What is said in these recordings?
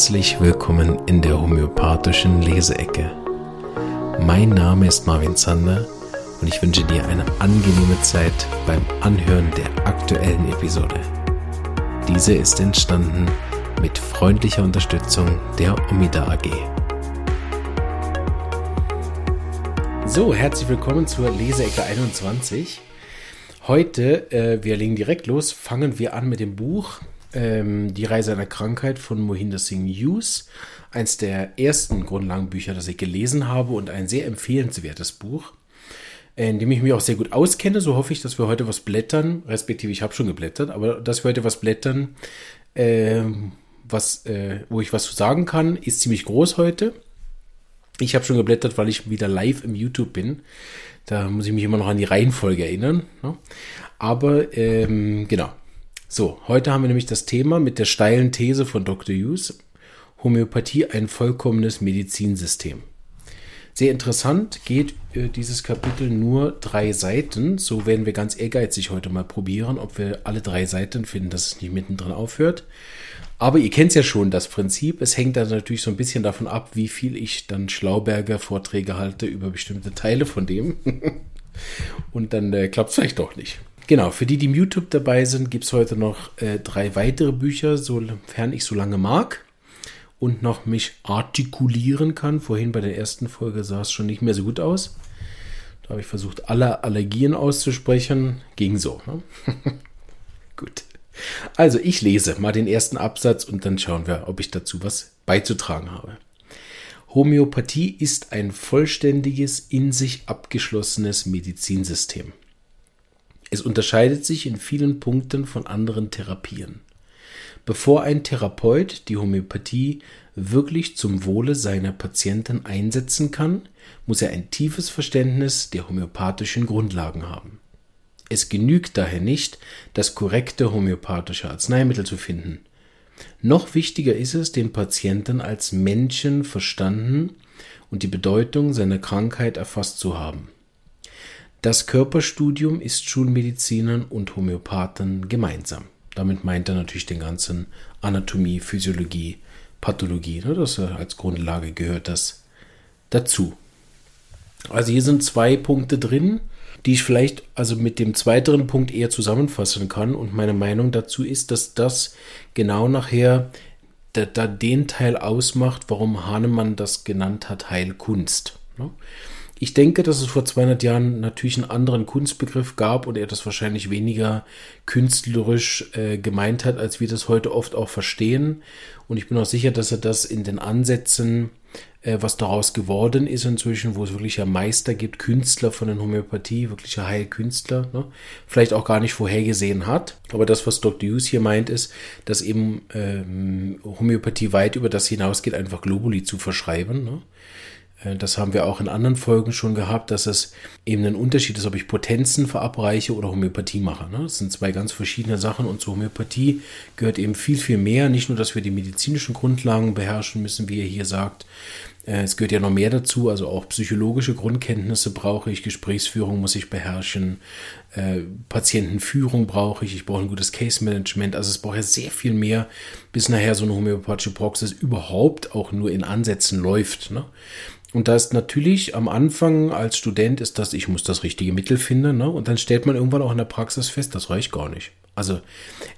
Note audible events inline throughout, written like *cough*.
Herzlich willkommen in der homöopathischen Leseecke. Mein Name ist Marvin Zander und ich wünsche dir eine angenehme Zeit beim Anhören der aktuellen Episode. Diese ist entstanden mit freundlicher Unterstützung der Omida AG. So, herzlich willkommen zur Leseecke 21. Heute, äh, wir legen direkt los, fangen wir an mit dem Buch ähm, Die Reise einer Krankheit von Mohinder Singh Hughes. Eins der ersten Grundlagenbücher, das ich gelesen habe und ein sehr empfehlenswertes Buch, in dem ich mich auch sehr gut auskenne. So hoffe ich, dass wir heute was blättern, respektive ich habe schon geblättert, aber dass wir heute was blättern, äh, was, äh, wo ich was zu sagen kann, ist ziemlich groß heute. Ich habe schon geblättert, weil ich wieder live im YouTube bin. Da muss ich mich immer noch an die Reihenfolge erinnern. Ne? Aber ähm, genau, so, heute haben wir nämlich das Thema mit der steilen These von Dr. Hughes, Homöopathie ein vollkommenes Medizinsystem. Sehr interessant geht äh, dieses Kapitel nur drei Seiten. So werden wir ganz ehrgeizig heute mal probieren, ob wir alle drei Seiten finden, dass es nicht mittendrin aufhört. Aber ihr kennt ja schon das Prinzip. Es hängt dann natürlich so ein bisschen davon ab, wie viel ich dann Schlauberger Vorträge halte über bestimmte Teile von dem. *laughs* Und dann äh, klappt es vielleicht doch nicht. Genau, für die, die im YouTube dabei sind, gibt es heute noch äh, drei weitere Bücher, sofern ich so lange mag und noch mich artikulieren kann. Vorhin bei der ersten Folge sah es schon nicht mehr so gut aus. Da habe ich versucht, alle Allergien auszusprechen. Ging so. Ne? *laughs* gut. Also, ich lese mal den ersten Absatz und dann schauen wir, ob ich dazu was beizutragen habe. Homöopathie ist ein vollständiges, in sich abgeschlossenes Medizinsystem. Es unterscheidet sich in vielen Punkten von anderen Therapien. Bevor ein Therapeut die Homöopathie wirklich zum Wohle seiner Patienten einsetzen kann, muss er ein tiefes Verständnis der homöopathischen Grundlagen haben. Es genügt daher nicht, das korrekte homöopathische Arzneimittel zu finden. Noch wichtiger ist es, den Patienten als Menschen verstanden und die Bedeutung seiner Krankheit erfasst zu haben. Das Körperstudium ist Schulmedizinern und Homöopathen gemeinsam. Damit meint er natürlich den ganzen Anatomie, Physiologie, Pathologie. Ne? Das als Grundlage gehört das dazu. Also hier sind zwei Punkte drin, die ich vielleicht also mit dem zweiten Punkt eher zusammenfassen kann. Und meine Meinung dazu ist, dass das genau nachher da, da den Teil ausmacht, warum Hahnemann das genannt hat, Heilkunst. Ne? Ich denke, dass es vor 200 Jahren natürlich einen anderen Kunstbegriff gab und er das wahrscheinlich weniger künstlerisch äh, gemeint hat, als wir das heute oft auch verstehen. Und ich bin auch sicher, dass er das in den Ansätzen, äh, was daraus geworden ist inzwischen, wo es wirklich ja Meister gibt, Künstler von der Homöopathie, wirkliche Heilkünstler, ne? vielleicht auch gar nicht vorhergesehen hat. Aber das, was Dr. Hughes hier meint, ist, dass eben ähm, Homöopathie weit über das hinausgeht, einfach Globuli zu verschreiben. Ne? Äh, das haben wir auch in anderen Folgen schon gehabt, dass es eben ein Unterschied ist, ob ich Potenzen verabreiche oder Homöopathie mache. Ne? Das sind zwei ganz verschiedene Sachen und zur Homöopathie gehört eben viel, viel mehr. Nicht nur, dass wir die medizinischen Grundlagen beherrschen müssen, wie er hier sagt. Äh, es gehört ja noch mehr dazu, also auch psychologische Grundkenntnisse brauche ich, Gesprächsführung muss ich beherrschen, äh, Patientenführung brauche ich, ich brauche ein gutes Case Management. Also es braucht ja sehr viel mehr, bis nachher so eine homöopathische Praxis überhaupt auch nur in Ansätzen läuft. Ne? Und da ist natürlich am Anfang als Student ist das, ich muss das richtige Mittel finden, ne? Und dann stellt man irgendwann auch in der Praxis fest, das reicht gar nicht. Also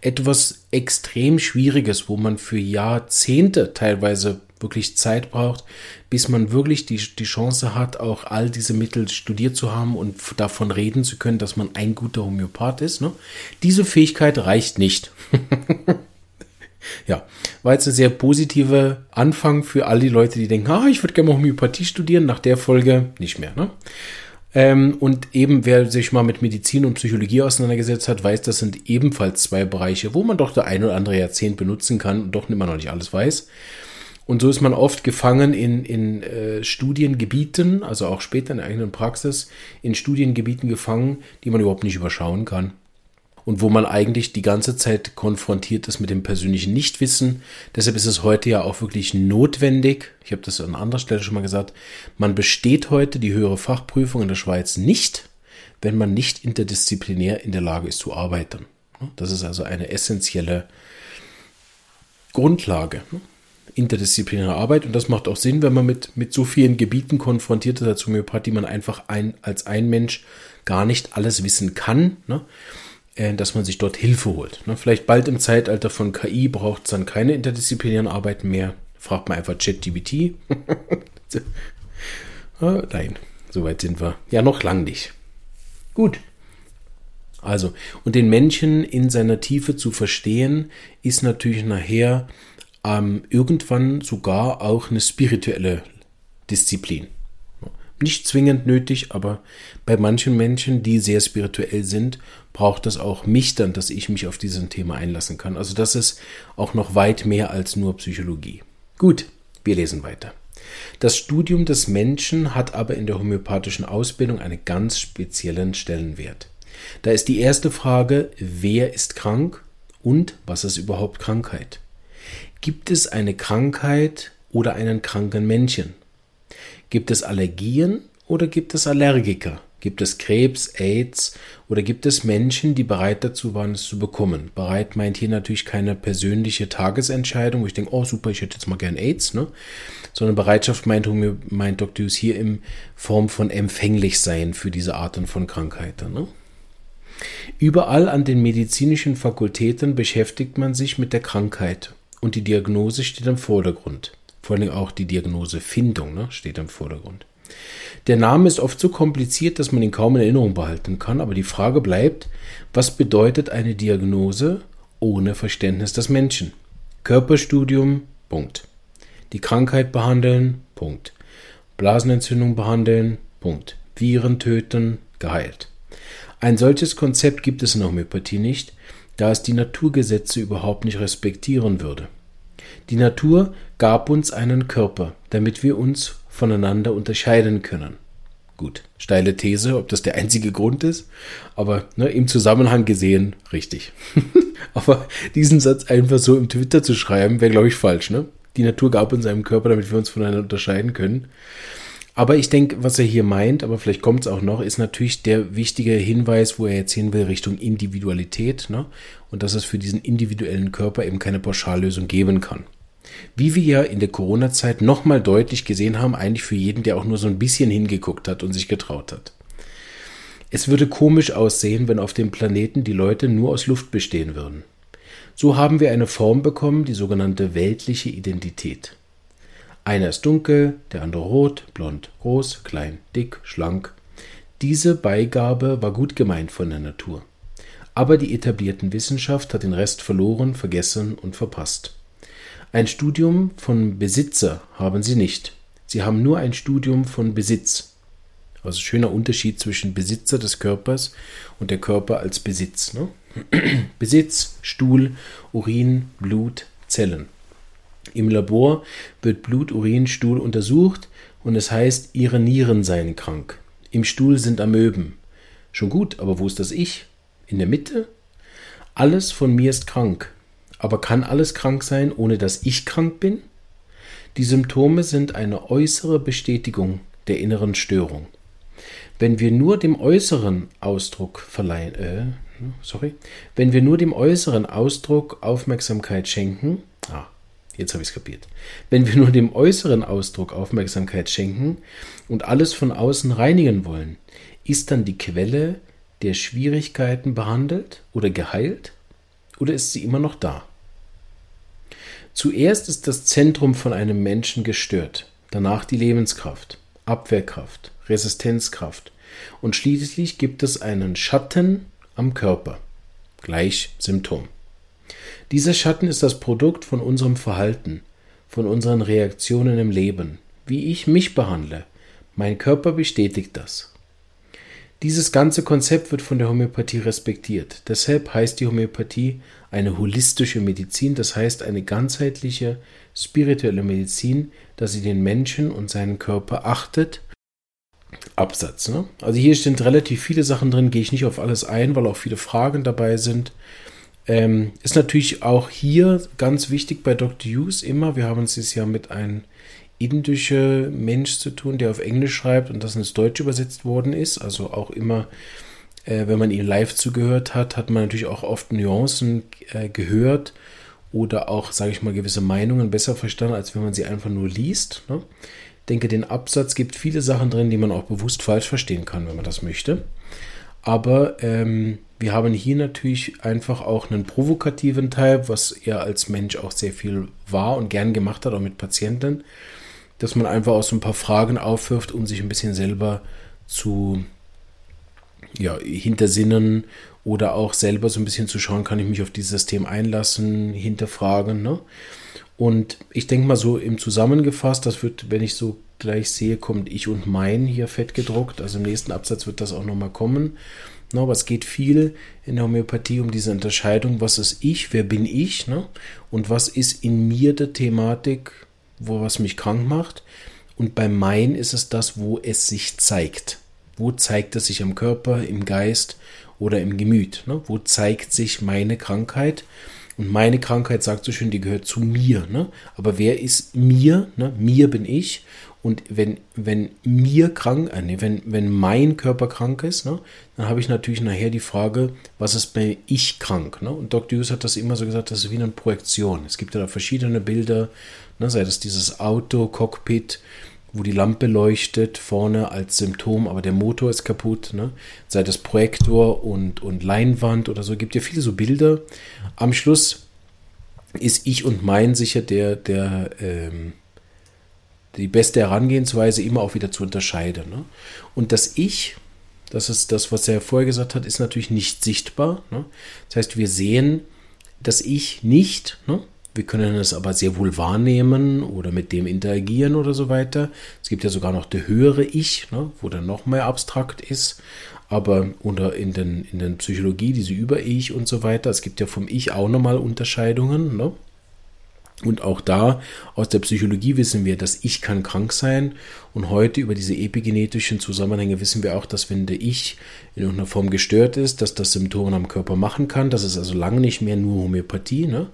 etwas extrem Schwieriges, wo man für Jahrzehnte teilweise wirklich Zeit braucht, bis man wirklich die, die Chance hat, auch all diese Mittel studiert zu haben und davon reden zu können, dass man ein guter Homöopath ist. Ne? Diese Fähigkeit reicht nicht. *laughs* Ja, war jetzt ein sehr positiver Anfang für all die Leute, die denken, ah, ich würde gerne mal Homöopathie studieren. Nach der Folge nicht mehr, ne? Ähm, und eben, wer sich mal mit Medizin und Psychologie auseinandergesetzt hat, weiß, das sind ebenfalls zwei Bereiche, wo man doch der ein oder andere Jahrzehnt benutzen kann und doch immer noch nicht alles weiß. Und so ist man oft gefangen in, in äh, Studiengebieten, also auch später in der eigenen Praxis, in Studiengebieten gefangen, die man überhaupt nicht überschauen kann und wo man eigentlich die ganze Zeit konfrontiert ist mit dem persönlichen Nichtwissen. Deshalb ist es heute ja auch wirklich notwendig, ich habe das an anderer Stelle schon mal gesagt, man besteht heute die höhere Fachprüfung in der Schweiz nicht, wenn man nicht interdisziplinär in der Lage ist zu arbeiten. Das ist also eine essentielle Grundlage. Interdisziplinäre Arbeit und das macht auch Sinn, wenn man mit, mit so vielen Gebieten konfrontiert ist als Homöopathie, man einfach ein, als ein Mensch gar nicht alles wissen kann, ne? äh, dass man sich dort Hilfe holt. Ne? Vielleicht bald im Zeitalter von KI braucht es dann keine interdisziplinären Arbeiten mehr. Fragt man einfach ChatGPT. oh, *laughs* nein, soweit sind wir. Ja, noch lang nicht. Gut. Also, und den Menschen in seiner Tiefe zu verstehen, ist natürlich nachher ähm, irgendwann sogar auch eine spirituelle Disziplin. Nicht zwingend nötig, aber bei manchen Menschen, die sehr spirituell sind, braucht es auch mich dann, dass ich mich auf dieses Thema einlassen kann. Also das ist auch noch weit mehr als nur Psychologie. Gut, wir lesen weiter. Das Studium des Menschen hat aber in der homöopathischen Ausbildung einen ganz speziellen Stellenwert. Da ist die erste Frage, wer ist krank und was ist überhaupt Krankheit? Gibt es eine Krankheit oder einen kranken Menschen? Gibt es Allergien oder gibt es Allergiker? Gibt es Krebs, AIDS oder gibt es Menschen, die bereit dazu waren, es zu bekommen? Bereit meint hier natürlich keine persönliche Tagesentscheidung, wo ich denke, oh super, ich hätte jetzt mal gern AIDS, ne? Sondern Bereitschaft meint, meint Dr. Hughes hier in Form von empfänglich sein für diese Arten von Krankheiten. Ne? Überall an den medizinischen Fakultäten beschäftigt man sich mit der Krankheit und die Diagnose steht im Vordergrund. Vor allem auch die Diagnosefindung ne, steht im Vordergrund. Der Name ist oft so kompliziert, dass man ihn kaum in Erinnerung behalten kann, aber die Frage bleibt, was bedeutet eine Diagnose ohne Verständnis des Menschen? Körperstudium, Punkt. Die Krankheit behandeln, Punkt. Blasenentzündung behandeln, Punkt. Viren töten, geheilt. Ein solches Konzept gibt es in der Homöopathie nicht, da es die Naturgesetze überhaupt nicht respektieren würde. Die Natur gab uns einen Körper, damit wir uns voneinander unterscheiden können. Gut, steile These, ob das der einzige Grund ist, aber ne, im Zusammenhang gesehen richtig. *laughs* aber diesen Satz einfach so im Twitter zu schreiben, wäre, glaube ich, falsch. Ne? Die Natur gab uns einen Körper, damit wir uns voneinander unterscheiden können. Aber ich denke, was er hier meint, aber vielleicht kommt es auch noch, ist natürlich der wichtige Hinweis, wo er jetzt hin will, Richtung Individualität. Ne? Und dass es für diesen individuellen Körper eben keine Pauschallösung geben kann. Wie wir ja in der Corona-Zeit nochmal deutlich gesehen haben, eigentlich für jeden, der auch nur so ein bisschen hingeguckt hat und sich getraut hat. Es würde komisch aussehen, wenn auf dem Planeten die Leute nur aus Luft bestehen würden. So haben wir eine Form bekommen, die sogenannte weltliche Identität. Einer ist dunkel, der andere rot, blond, groß, klein, dick, schlank. Diese Beigabe war gut gemeint von der Natur. Aber die etablierten Wissenschaft hat den Rest verloren, vergessen und verpasst. Ein Studium von Besitzer haben sie nicht. Sie haben nur ein Studium von Besitz. Also schöner Unterschied zwischen Besitzer des Körpers und der Körper als Besitz. Ne? *clears throat* Besitz, Stuhl, Urin, Blut, Zellen. Im Labor wird Blut, Urin, Stuhl untersucht und es heißt, ihre Nieren seien krank. Im Stuhl sind Amöben. Schon gut, aber wo ist das Ich? In der Mitte? Alles von mir ist krank. Aber kann alles krank sein, ohne dass ich krank bin? Die Symptome sind eine äußere Bestätigung der inneren Störung. Wenn wir nur dem äußeren Ausdruck verleihen, äh, sorry, wenn wir nur dem äußeren Ausdruck Aufmerksamkeit schenken, ah, jetzt habe ich es kapiert. Wenn wir nur dem äußeren Ausdruck Aufmerksamkeit schenken und alles von außen reinigen wollen, ist dann die Quelle der Schwierigkeiten behandelt oder geheilt oder ist sie immer noch da? Zuerst ist das Zentrum von einem Menschen gestört, danach die Lebenskraft, Abwehrkraft, Resistenzkraft und schließlich gibt es einen Schatten am Körper, gleich Symptom. Dieser Schatten ist das Produkt von unserem Verhalten, von unseren Reaktionen im Leben, wie ich mich behandle. Mein Körper bestätigt das. Dieses ganze Konzept wird von der Homöopathie respektiert. Deshalb heißt die Homöopathie eine holistische Medizin, das heißt eine ganzheitliche spirituelle Medizin, dass sie den Menschen und seinen Körper achtet. Absatz. Ne? Also hier sind relativ viele Sachen drin, gehe ich nicht auf alles ein, weil auch viele Fragen dabei sind. Ähm, ist natürlich auch hier ganz wichtig bei Dr. Hughes immer, wir haben es ja mit einem indische Mensch zu tun, der auf Englisch schreibt und das ins Deutsch übersetzt worden ist. Also auch immer, äh, wenn man ihm live zugehört hat, hat man natürlich auch oft Nuancen äh, gehört oder auch, sage ich mal, gewisse Meinungen besser verstanden, als wenn man sie einfach nur liest. Ne? Ich denke, den Absatz gibt viele Sachen drin, die man auch bewusst falsch verstehen kann, wenn man das möchte. Aber ähm, wir haben hier natürlich einfach auch einen provokativen Teil, was er als Mensch auch sehr viel war und gern gemacht hat, auch mit Patienten, dass man einfach auch so ein paar Fragen aufwirft, um sich ein bisschen selber zu ja, hintersinnen oder auch selber so ein bisschen zu schauen, kann ich mich auf dieses System einlassen, hinterfragen. Ne? Und ich denke mal so im Zusammengefasst, das wird, wenn ich so gleich sehe, kommt ich und mein hier fett gedruckt. Also im nächsten Absatz wird das auch nochmal kommen. No, aber es geht viel in der Homöopathie um diese Unterscheidung, was ist ich, wer bin ich, ne? und was ist in mir der Thematik, wo was mich krank macht. Und bei mein ist es das, wo es sich zeigt. Wo zeigt es sich am Körper, im Geist oder im Gemüt? Ne? Wo zeigt sich meine Krankheit? Und meine Krankheit sagt so schön, die gehört zu mir. Ne? Aber wer ist mir? Ne? Mir bin ich. Und wenn, wenn mir krank, äh, nee, wenn, wenn mein Körper krank ist, ne, dann habe ich natürlich nachher die Frage, was ist bei ich krank? Ne? Und Dr. Hughes hat das immer so gesagt, das ist wie eine Projektion. Es gibt ja da verschiedene Bilder, ne, sei das dieses Auto, Cockpit, wo die Lampe leuchtet vorne als Symptom, aber der Motor ist kaputt, ne? sei das Projektor und, und Leinwand oder so, gibt ja viele so Bilder. Am Schluss ist ich und mein sicher der, der, ähm, die beste Herangehensweise immer auch wieder zu unterscheiden. Ne? Und das Ich, das ist das, was er vorher gesagt hat, ist natürlich nicht sichtbar. Ne? Das heißt, wir sehen das Ich nicht. Ne? Wir können es aber sehr wohl wahrnehmen oder mit dem interagieren oder so weiter. Es gibt ja sogar noch der höhere Ich, ne, wo dann noch mehr abstrakt ist. Aber unter in den, in den Psychologie, diese Über-Ich und so weiter, es gibt ja vom Ich auch nochmal Unterscheidungen. Und auch da aus der Psychologie wissen wir, dass ich kann krank sein. Und heute über diese epigenetischen Zusammenhänge wissen wir auch, dass wenn der Ich in irgendeiner Form gestört ist, dass das Symptome am Körper machen kann. Das ist also lange nicht mehr nur Homöopathie. Ne?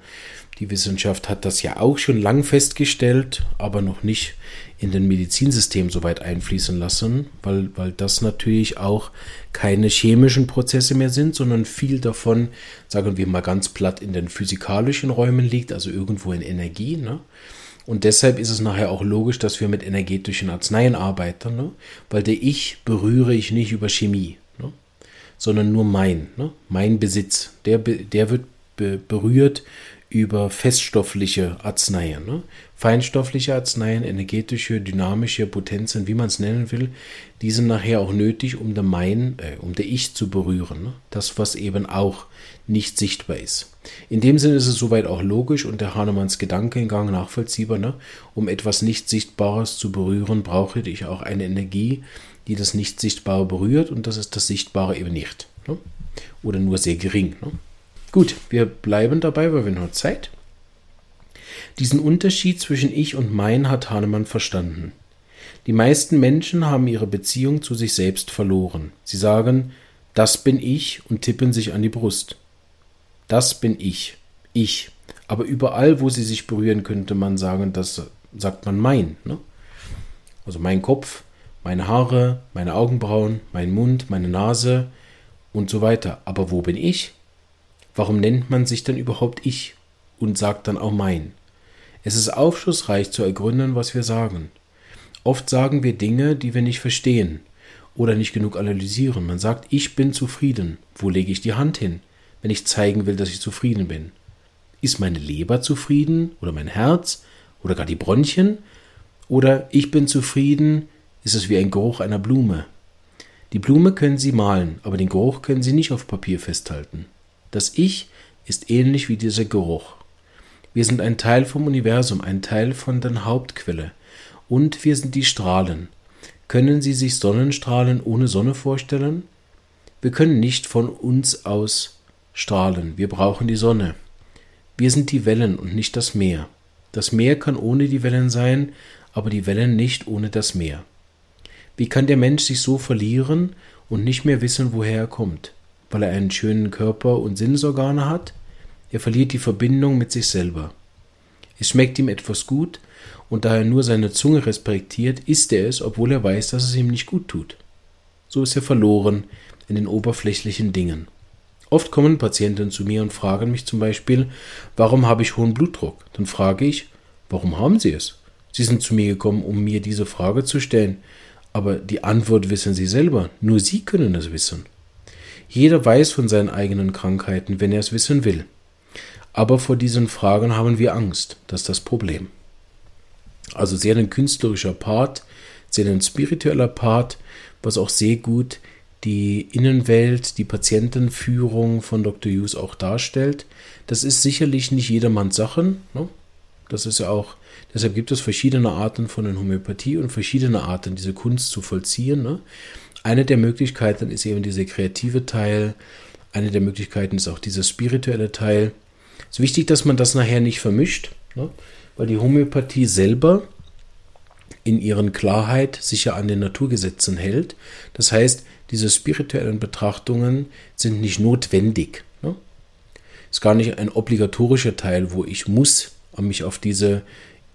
Die Wissenschaft hat das ja auch schon lang festgestellt, aber noch nicht in den Medizinsystem so weit einfließen lassen, weil, weil das natürlich auch keine chemischen Prozesse mehr sind, sondern viel davon, sagen wir mal ganz platt, in den physikalischen Räumen liegt, also irgendwo in Energie. Ne? Und deshalb ist es nachher auch logisch, dass wir mit energetischen Arzneien arbeiten, ne? weil der Ich berühre ich nicht über Chemie, ne? sondern nur mein, ne? mein Besitz. Der, der wird berührt über feststoffliche Arzneien. Ne? Feinstoffliche Arzneien, energetische, dynamische Potenzen, wie man es nennen will, die sind nachher auch nötig, um der Mein, äh, um der Ich zu berühren. Ne? Das, was eben auch nicht sichtbar ist. In dem Sinne ist es soweit auch logisch und der Hahnemanns Gedankengang nachvollziehbar. Ne? Um etwas nicht Sichtbares zu berühren, brauche ich auch eine Energie, die das nicht Sichtbare berührt und das ist das Sichtbare eben nicht. Ne? Oder nur sehr gering. Ne? Gut, wir bleiben dabei, weil wir noch Zeit. Diesen Unterschied zwischen ich und mein hat Hahnemann verstanden. Die meisten Menschen haben ihre Beziehung zu sich selbst verloren. Sie sagen, das bin ich und tippen sich an die Brust. Das bin ich. Ich. Aber überall, wo sie sich berühren, könnte man sagen, das sagt man mein. Ne? Also mein Kopf, meine Haare, meine Augenbrauen, mein Mund, meine Nase und so weiter. Aber wo bin ich? Warum nennt man sich dann überhaupt ich und sagt dann auch mein? Es ist aufschlussreich zu ergründen, was wir sagen. Oft sagen wir Dinge, die wir nicht verstehen oder nicht genug analysieren. Man sagt, ich bin zufrieden. Wo lege ich die Hand hin, wenn ich zeigen will, dass ich zufrieden bin? Ist meine Leber zufrieden oder mein Herz oder gar die Bronchien? Oder ich bin zufrieden, ist es wie ein Geruch einer Blume. Die Blume können Sie malen, aber den Geruch können Sie nicht auf Papier festhalten. Das Ich ist ähnlich wie dieser Geruch. Wir sind ein Teil vom Universum, ein Teil von der Hauptquelle. Und wir sind die Strahlen. Können Sie sich Sonnenstrahlen ohne Sonne vorstellen? Wir können nicht von uns aus strahlen. Wir brauchen die Sonne. Wir sind die Wellen und nicht das Meer. Das Meer kann ohne die Wellen sein, aber die Wellen nicht ohne das Meer. Wie kann der Mensch sich so verlieren und nicht mehr wissen, woher er kommt? Weil er einen schönen Körper und Sinnesorgane hat, er verliert die Verbindung mit sich selber. Es schmeckt ihm etwas gut, und da er nur seine Zunge respektiert, isst er es, obwohl er weiß, dass es ihm nicht gut tut. So ist er verloren in den oberflächlichen Dingen. Oft kommen Patienten zu mir und fragen mich zum Beispiel, warum habe ich hohen Blutdruck? Dann frage ich, warum haben Sie es? Sie sind zu mir gekommen, um mir diese Frage zu stellen. Aber die Antwort wissen Sie selber. Nur Sie können es wissen. Jeder weiß von seinen eigenen Krankheiten, wenn er es wissen will. Aber vor diesen Fragen haben wir Angst. Das ist das Problem. Also sehr ein künstlerischer Part, sehr ein spiritueller Part, was auch sehr gut die Innenwelt, die Patientenführung von Dr. Hughes auch darstellt. Das ist sicherlich nicht jedermanns Sachen. Ne? Das ist ja auch, deshalb gibt es verschiedene Arten von der Homöopathie und verschiedene Arten, diese Kunst zu vollziehen. Ne? Eine der Möglichkeiten ist eben dieser kreative Teil, eine der Möglichkeiten ist auch dieser spirituelle Teil. Es ist wichtig, dass man das nachher nicht vermischt, ne? weil die Homöopathie selber in ihren Klarheit sicher an den Naturgesetzen hält. Das heißt, diese spirituellen Betrachtungen sind nicht notwendig. Ne? Ist gar nicht ein obligatorischer Teil, wo ich muss mich auf diese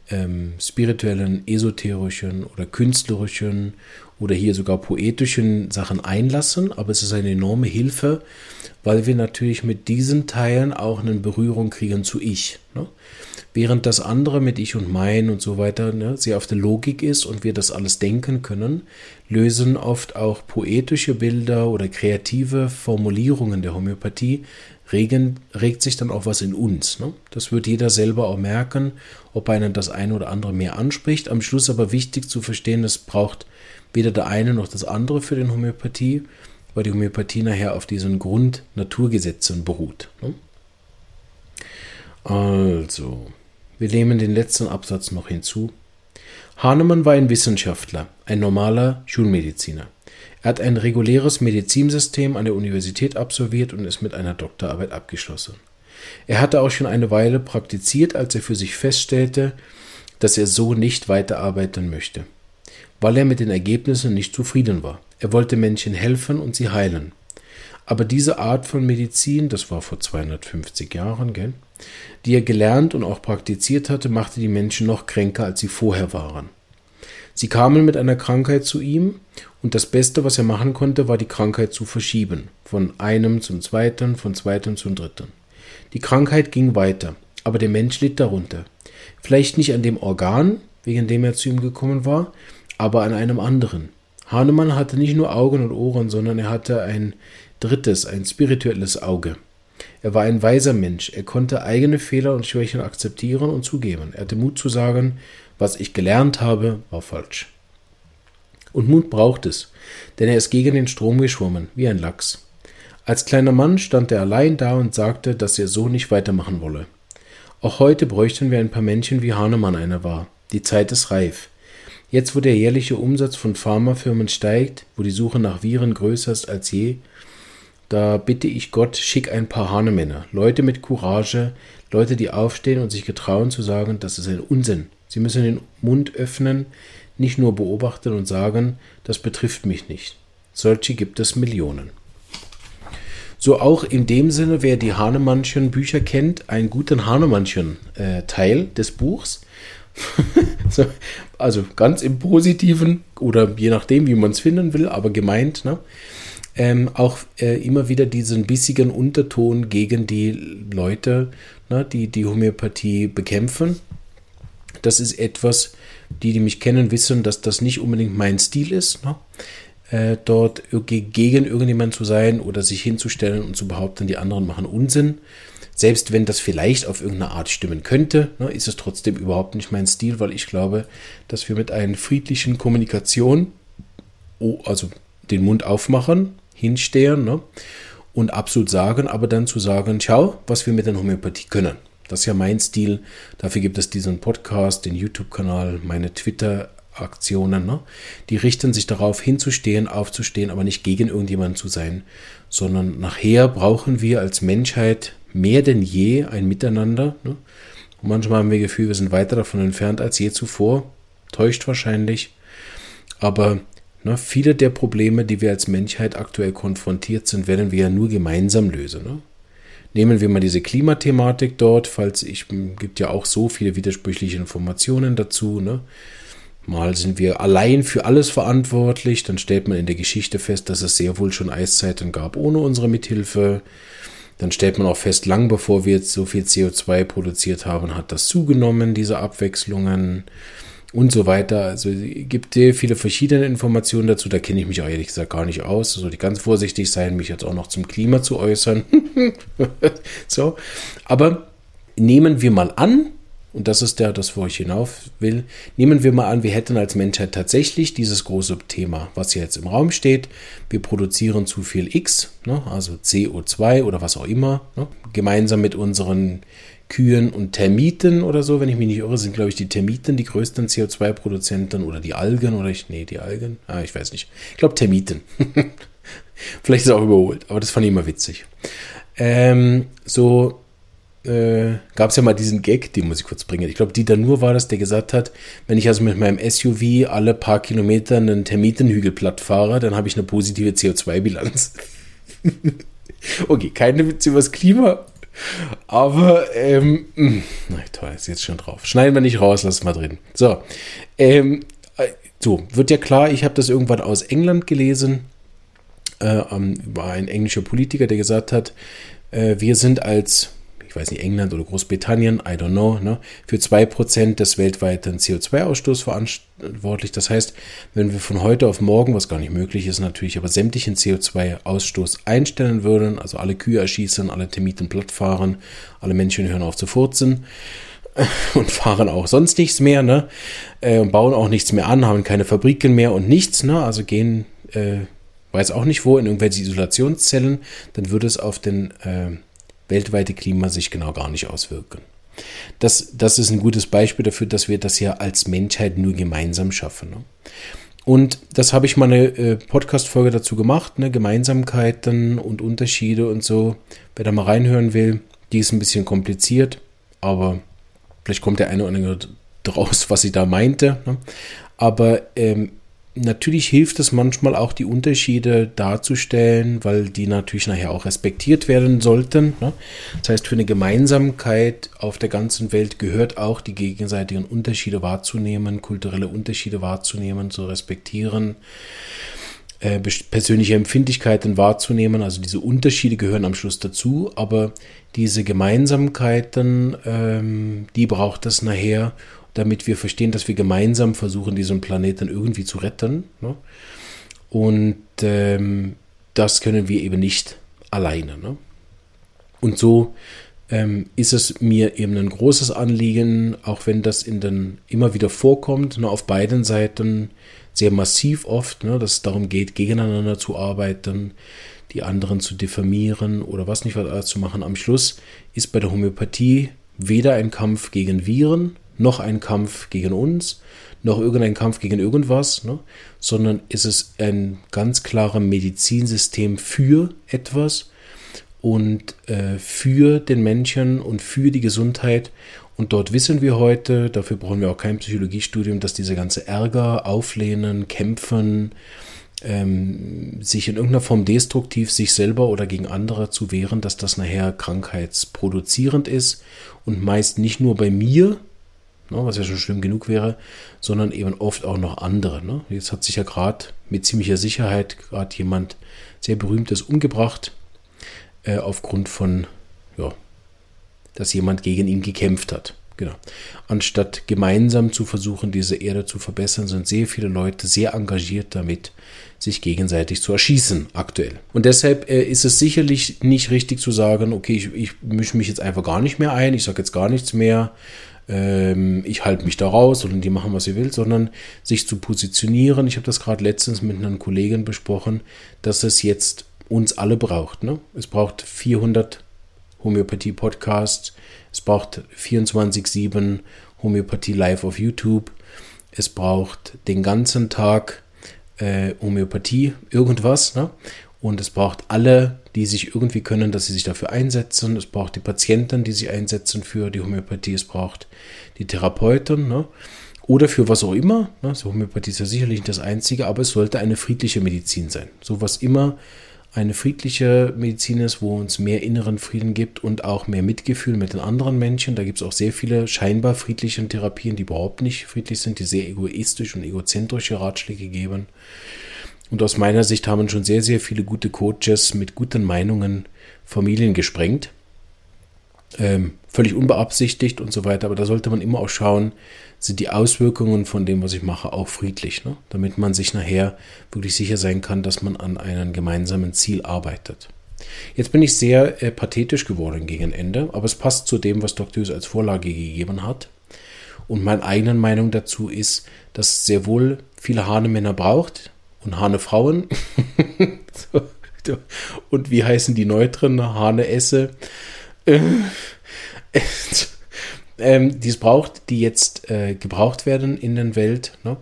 ähm, spirituellen, esoterischen oder künstlerischen oder hier sogar poetischen Sachen einlassen, aber es ist eine enorme Hilfe, weil wir natürlich mit diesen Teilen auch eine Berührung kriegen zu Ich. Ne? Während das andere mit Ich und Mein und so weiter ne, sehr auf der Logik ist und wir das alles denken können, lösen oft auch poetische Bilder oder kreative Formulierungen der Homöopathie, regen, regt sich dann auch was in uns. Ne? Das wird jeder selber auch merken, ob einen das eine oder andere mehr anspricht. Am Schluss aber wichtig zu verstehen, es braucht weder der eine noch das andere für den Homöopathie, weil die Homöopathie nachher auf diesen Grundnaturgesetzen beruht. Ne? Also, wir nehmen den letzten Absatz noch hinzu. Hahnemann war ein Wissenschaftler, ein normaler Schulmediziner. Er hat ein reguläres Medizinsystem an der Universität absolviert und ist mit einer Doktorarbeit abgeschlossen. Er hatte auch schon eine Weile praktiziert, als er für sich feststellte, dass er so nicht weiterarbeiten möchte, weil er mit den Ergebnissen nicht zufrieden war. Er wollte Menschen helfen und sie heilen. Aber diese Art von Medizin, das war vor 250 Jahren, gell, die er gelernt und auch praktiziert hatte, machte die Menschen noch kränker, als sie vorher waren. Sie kamen mit einer Krankheit zu ihm, und das Beste, was er machen konnte, war die Krankheit zu verschieben, von einem zum zweiten, von zweiten zum dritten. Die Krankheit ging weiter, aber der Mensch litt darunter. Vielleicht nicht an dem Organ, wegen dem er zu ihm gekommen war, aber an einem anderen. Hahnemann hatte nicht nur Augen und Ohren, sondern er hatte ein drittes, ein spirituelles Auge. Er war ein weiser Mensch. Er konnte eigene Fehler und Schwächen akzeptieren und zugeben. Er hatte Mut zu sagen, was ich gelernt habe, war falsch. Und Mut braucht es, denn er ist gegen den Strom geschwommen, wie ein Lachs. Als kleiner Mann stand er allein da und sagte, dass er so nicht weitermachen wolle. Auch heute bräuchten wir ein paar Männchen, wie Hahnemann einer war. Die Zeit ist reif. Jetzt, wo der jährliche Umsatz von Pharmafirmen steigt, wo die Suche nach Viren größer ist als je, da bitte ich Gott, schick ein paar Hahnemänner, Leute mit Courage, Leute, die aufstehen und sich getrauen zu sagen, das ist ein Unsinn. Sie müssen den Mund öffnen, nicht nur beobachten und sagen, das betrifft mich nicht. Solche gibt es Millionen. So auch in dem Sinne, wer die Hahnemannchen Bücher kennt, einen guten Hahnemannchen äh, Teil des Buchs. *laughs* so, also ganz im Positiven oder je nachdem, wie man es finden will, aber gemeint. Ne? Ähm, auch äh, immer wieder diesen bissigen Unterton gegen die Leute, ne, die die Homöopathie bekämpfen. Das ist etwas, die, die mich kennen, wissen, dass das nicht unbedingt mein Stil ist, ne? äh, dort gegen irgendjemand zu sein oder sich hinzustellen und zu behaupten, die anderen machen Unsinn. Selbst wenn das vielleicht auf irgendeine Art stimmen könnte, ne, ist es trotzdem überhaupt nicht mein Stil, weil ich glaube, dass wir mit einer friedlichen Kommunikation, also den Mund aufmachen, hinstehen ne? und absolut sagen, aber dann zu sagen, schau, was wir mit der Homöopathie können. Das ist ja mein Stil. Dafür gibt es diesen Podcast, den YouTube-Kanal, meine Twitter-Aktionen. Ne? Die richten sich darauf, hinzustehen, aufzustehen, aber nicht gegen irgendjemanden zu sein, sondern nachher brauchen wir als Menschheit mehr denn je ein Miteinander. Ne? Und manchmal haben wir das Gefühl, wir sind weiter davon entfernt als je zuvor. Täuscht wahrscheinlich. Aber Ne, viele der Probleme, die wir als Menschheit aktuell konfrontiert sind, werden wir ja nur gemeinsam lösen. Ne? Nehmen wir mal diese Klimathematik dort, falls ich gibt ja auch so viele widersprüchliche Informationen dazu. Ne? Mal sind wir allein für alles verantwortlich, dann stellt man in der Geschichte fest, dass es sehr wohl schon Eiszeiten gab ohne unsere Mithilfe. Dann stellt man auch fest, lang bevor wir jetzt so viel CO2 produziert haben, hat das zugenommen, diese Abwechslungen und so weiter. Also gibt sehr viele verschiedene Informationen dazu. Da kenne ich mich auch ehrlich gesagt gar nicht aus. Also die ganz vorsichtig sein, mich jetzt auch noch zum Klima zu äußern. *laughs* so, aber nehmen wir mal an, und das ist der, das, wo ich hinauf will. Nehmen wir mal an, wir hätten als Menschheit tatsächlich dieses große Thema, was hier jetzt im Raum steht. Wir produzieren zu viel X, ne, also CO2 oder was auch immer, ne, gemeinsam mit unseren Kühen und Termiten oder so, wenn ich mich nicht irre, sind, glaube ich, die Termiten die größten CO2-Produzenten oder die Algen oder ich, nee, die Algen, ah, ich weiß nicht. Ich glaube Termiten. *laughs* Vielleicht ist es auch überholt, aber das fand ich immer witzig. Ähm, so äh, gab es ja mal diesen Gag, den muss ich kurz bringen. Ich glaube, Dieter Nur war das, der gesagt hat, wenn ich also mit meinem SUV alle paar Kilometer einen Termitenhügel platt fahre, dann habe ich eine positive CO2-Bilanz. *laughs* okay, keine Witze übers Klima, aber, ähm, hm, na toll, ist jetzt schon drauf. Schneiden wir nicht raus, lass mal drin. So, ähm, äh, so, wird ja klar, ich habe das irgendwann aus England gelesen. Äh, war ein englischer Politiker, der gesagt hat, äh, wir sind als ich weiß nicht, England oder Großbritannien, I don't know, ne, für 2% des weltweiten CO2-Ausstoßes verantwortlich. Das heißt, wenn wir von heute auf morgen, was gar nicht möglich ist natürlich, aber sämtlichen CO2-Ausstoß einstellen würden, also alle Kühe erschießen, alle Termiten plattfahren, alle Menschen hören auf zu furzen, *laughs* und fahren auch sonst nichts mehr, ne? Äh, und bauen auch nichts mehr an, haben keine Fabriken mehr und nichts, ne? Also gehen, äh, weiß auch nicht wo, in irgendwelche Isolationszellen, dann würde es auf den äh, weltweite Klima sich genau gar nicht auswirken. Das, das ist ein gutes Beispiel dafür, dass wir das ja als Menschheit nur gemeinsam schaffen. Ne? Und das habe ich mal eine äh, Podcast-Folge dazu gemacht, ne? Gemeinsamkeiten und Unterschiede und so. Wer da mal reinhören will, die ist ein bisschen kompliziert, aber vielleicht kommt der eine oder andere draus, was ich da meinte. Ne? Aber ähm, Natürlich hilft es manchmal auch, die Unterschiede darzustellen, weil die natürlich nachher auch respektiert werden sollten. Ne? Das heißt, für eine Gemeinsamkeit auf der ganzen Welt gehört auch, die gegenseitigen Unterschiede wahrzunehmen, kulturelle Unterschiede wahrzunehmen, zu respektieren, äh, persönliche Empfindlichkeiten wahrzunehmen. Also diese Unterschiede gehören am Schluss dazu, aber diese Gemeinsamkeiten, ähm, die braucht es nachher, damit wir verstehen, dass wir gemeinsam versuchen, diesen Planeten irgendwie zu retten. Ne? Und ähm, das können wir eben nicht alleine. Ne? Und so ähm, ist es mir eben ein großes Anliegen, auch wenn das in den immer wieder vorkommt, ne, auf beiden Seiten sehr massiv oft, ne, dass es darum geht, gegeneinander zu arbeiten, die anderen zu diffamieren oder was nicht was alles zu machen. Am Schluss ist bei der Homöopathie weder ein Kampf gegen Viren noch ein Kampf gegen uns, noch irgendein Kampf gegen irgendwas, ne? sondern ist es ein ganz klares Medizinsystem für etwas und äh, für den Menschen und für die Gesundheit. Und dort wissen wir heute, dafür brauchen wir auch kein Psychologiestudium, dass diese ganze Ärger, Auflehnen, Kämpfen, ähm, sich in irgendeiner Form destruktiv sich selber oder gegen andere zu wehren, dass das nachher krankheitsproduzierend ist und meist nicht nur bei mir, ne, was ja schon schlimm genug wäre, sondern eben oft auch noch andere. Ne? Jetzt hat sich ja gerade mit ziemlicher Sicherheit gerade jemand sehr berühmtes umgebracht, äh, aufgrund von, ja, dass jemand gegen ihn gekämpft hat. Genau. Anstatt gemeinsam zu versuchen, diese Erde zu verbessern, sind sehr viele Leute sehr engagiert damit, sich gegenseitig zu erschießen aktuell. Und deshalb äh, ist es sicherlich nicht richtig zu sagen, okay, ich, ich mische mich jetzt einfach gar nicht mehr ein, ich sage jetzt gar nichts mehr, ähm, ich halte mich da raus und die machen, was sie will, sondern sich zu positionieren. Ich habe das gerade letztens mit einem Kollegen besprochen, dass es jetzt uns alle braucht. Ne? Es braucht 400 Homöopathie-Podcasts, es braucht 24-7 Homöopathie live auf YouTube, es braucht den ganzen Tag äh, Homöopathie, irgendwas. Ne? Und es braucht alle, die sich irgendwie können, dass sie sich dafür einsetzen. Es braucht die Patienten, die sich einsetzen für die Homöopathie. Es braucht die Therapeuten. Ne? Oder für was auch immer. Ne? So Homöopathie ist ja sicherlich nicht das Einzige, aber es sollte eine friedliche Medizin sein. So was immer eine friedliche Medizin ist, wo uns mehr inneren Frieden gibt und auch mehr Mitgefühl mit den anderen Menschen. Da gibt es auch sehr viele scheinbar friedliche Therapien, die überhaupt nicht friedlich sind, die sehr egoistisch und egozentrische Ratschläge geben. Und aus meiner Sicht haben schon sehr, sehr viele gute Coaches mit guten Meinungen Familien gesprengt. Ähm, völlig unbeabsichtigt und so weiter. Aber da sollte man immer auch schauen, sind die Auswirkungen von dem, was ich mache, auch friedlich, ne? damit man sich nachher wirklich sicher sein kann, dass man an einem gemeinsamen Ziel arbeitet. Jetzt bin ich sehr äh, pathetisch geworden gegen Ende, aber es passt zu dem, was Dr. Hughes als Vorlage gegeben hat. Und meine eigene Meinung dazu ist, dass es sehr wohl viele Hahnemänner braucht und Hanefrauen. *laughs* so, und wie heißen die Neutren? Hane esse. Äh, *laughs* ähm, die es braucht, die jetzt äh, gebraucht werden in der Welt, ne,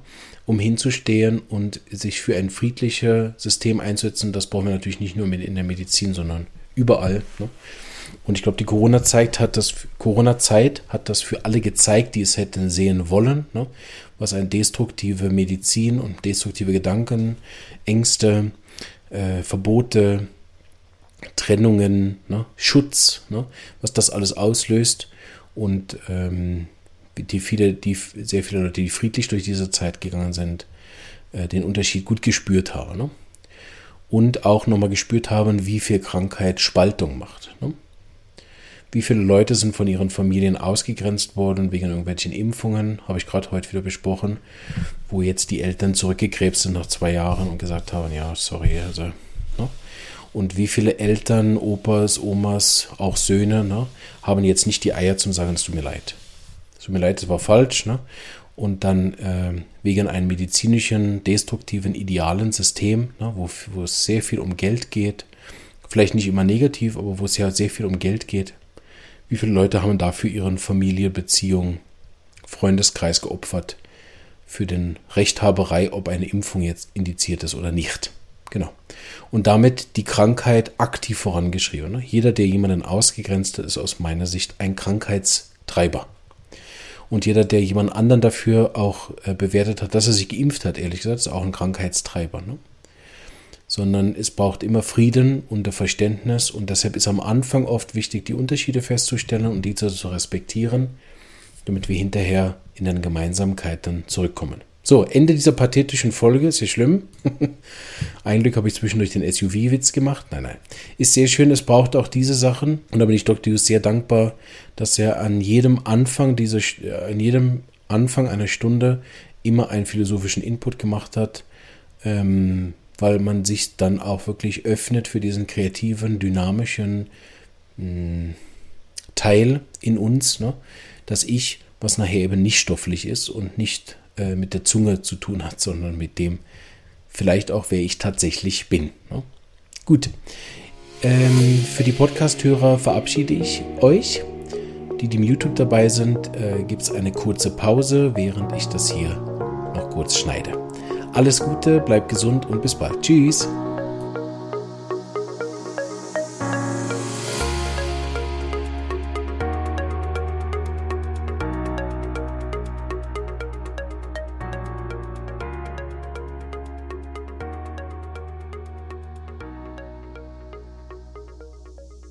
um hinzustehen und sich für ein friedliches System einzusetzen. Das brauchen wir natürlich nicht nur in der Medizin, sondern überall. Ne? Und ich glaube, die Corona-Zeit hat das Corona-Zeit hat das für alle gezeigt, die es hätten sehen wollen, ne? was eine destruktive Medizin und destruktive Gedanken, Ängste, äh, Verbote, Trennungen, ne? Schutz, ne? was das alles auslöst und ähm, die viele, die sehr viele Leute, die friedlich durch diese Zeit gegangen sind, äh, den Unterschied gut gespürt haben. Ne? Und auch nochmal gespürt haben, wie viel Krankheit Spaltung macht. Ne? Wie viele Leute sind von ihren Familien ausgegrenzt worden wegen irgendwelchen Impfungen, habe ich gerade heute wieder besprochen, wo jetzt die Eltern zurückgekrebst sind nach zwei Jahren und gesagt haben, ja, sorry, also? Und wie viele Eltern, Opas, Omas, auch Söhne, ne, haben jetzt nicht die Eier zum sagen, es tut mir leid. Es tut mir leid, es war falsch. Ne? Und dann äh, wegen einem medizinischen, destruktiven, idealen System, ne, wo, wo es sehr viel um Geld geht, vielleicht nicht immer negativ, aber wo es ja sehr viel um Geld geht. Wie viele Leute haben dafür ihren Familie, Beziehung, Freundeskreis geopfert für den Rechthaberei, ob eine Impfung jetzt indiziert ist oder nicht? Genau. Und damit die Krankheit aktiv vorangeschrieben. Ne? Jeder, der jemanden ausgegrenzt hat, ist aus meiner Sicht ein Krankheitstreiber. Und jeder, der jemand anderen dafür auch äh, bewertet hat, dass er sich geimpft hat, ehrlich gesagt, ist auch ein Krankheitstreiber. Ne? Sondern es braucht immer Frieden und Verständnis. Und deshalb ist am Anfang oft wichtig, die Unterschiede festzustellen und die zu respektieren, damit wir hinterher in den Gemeinsamkeiten zurückkommen. So, Ende dieser pathetischen Folge, ist ja schlimm. *laughs* Ein Glück habe ich zwischendurch den SUV-Witz gemacht. Nein, nein. Ist sehr schön, es braucht auch diese Sachen. Und da bin ich Dr. Hughes sehr dankbar, dass er an jedem Anfang dieser, an jedem Anfang einer Stunde immer einen philosophischen Input gemacht hat, ähm, weil man sich dann auch wirklich öffnet für diesen kreativen, dynamischen mh, hm, Teil in uns, ne? dass ich, was nachher eben nicht stofflich ist und nicht äh, mit der Zunge zu tun hat, sondern mit dem vielleicht auch, wer ich tatsächlich bin. Ne? Gut. Ähm, für die Podcast-Hörer verabschiede ich euch. Die, die im YouTube dabei sind, äh, gibt es eine kurze Pause, während ich das hier noch kurz schneide. Alles Gute, bleibt gesund und bis bald. Tschüss.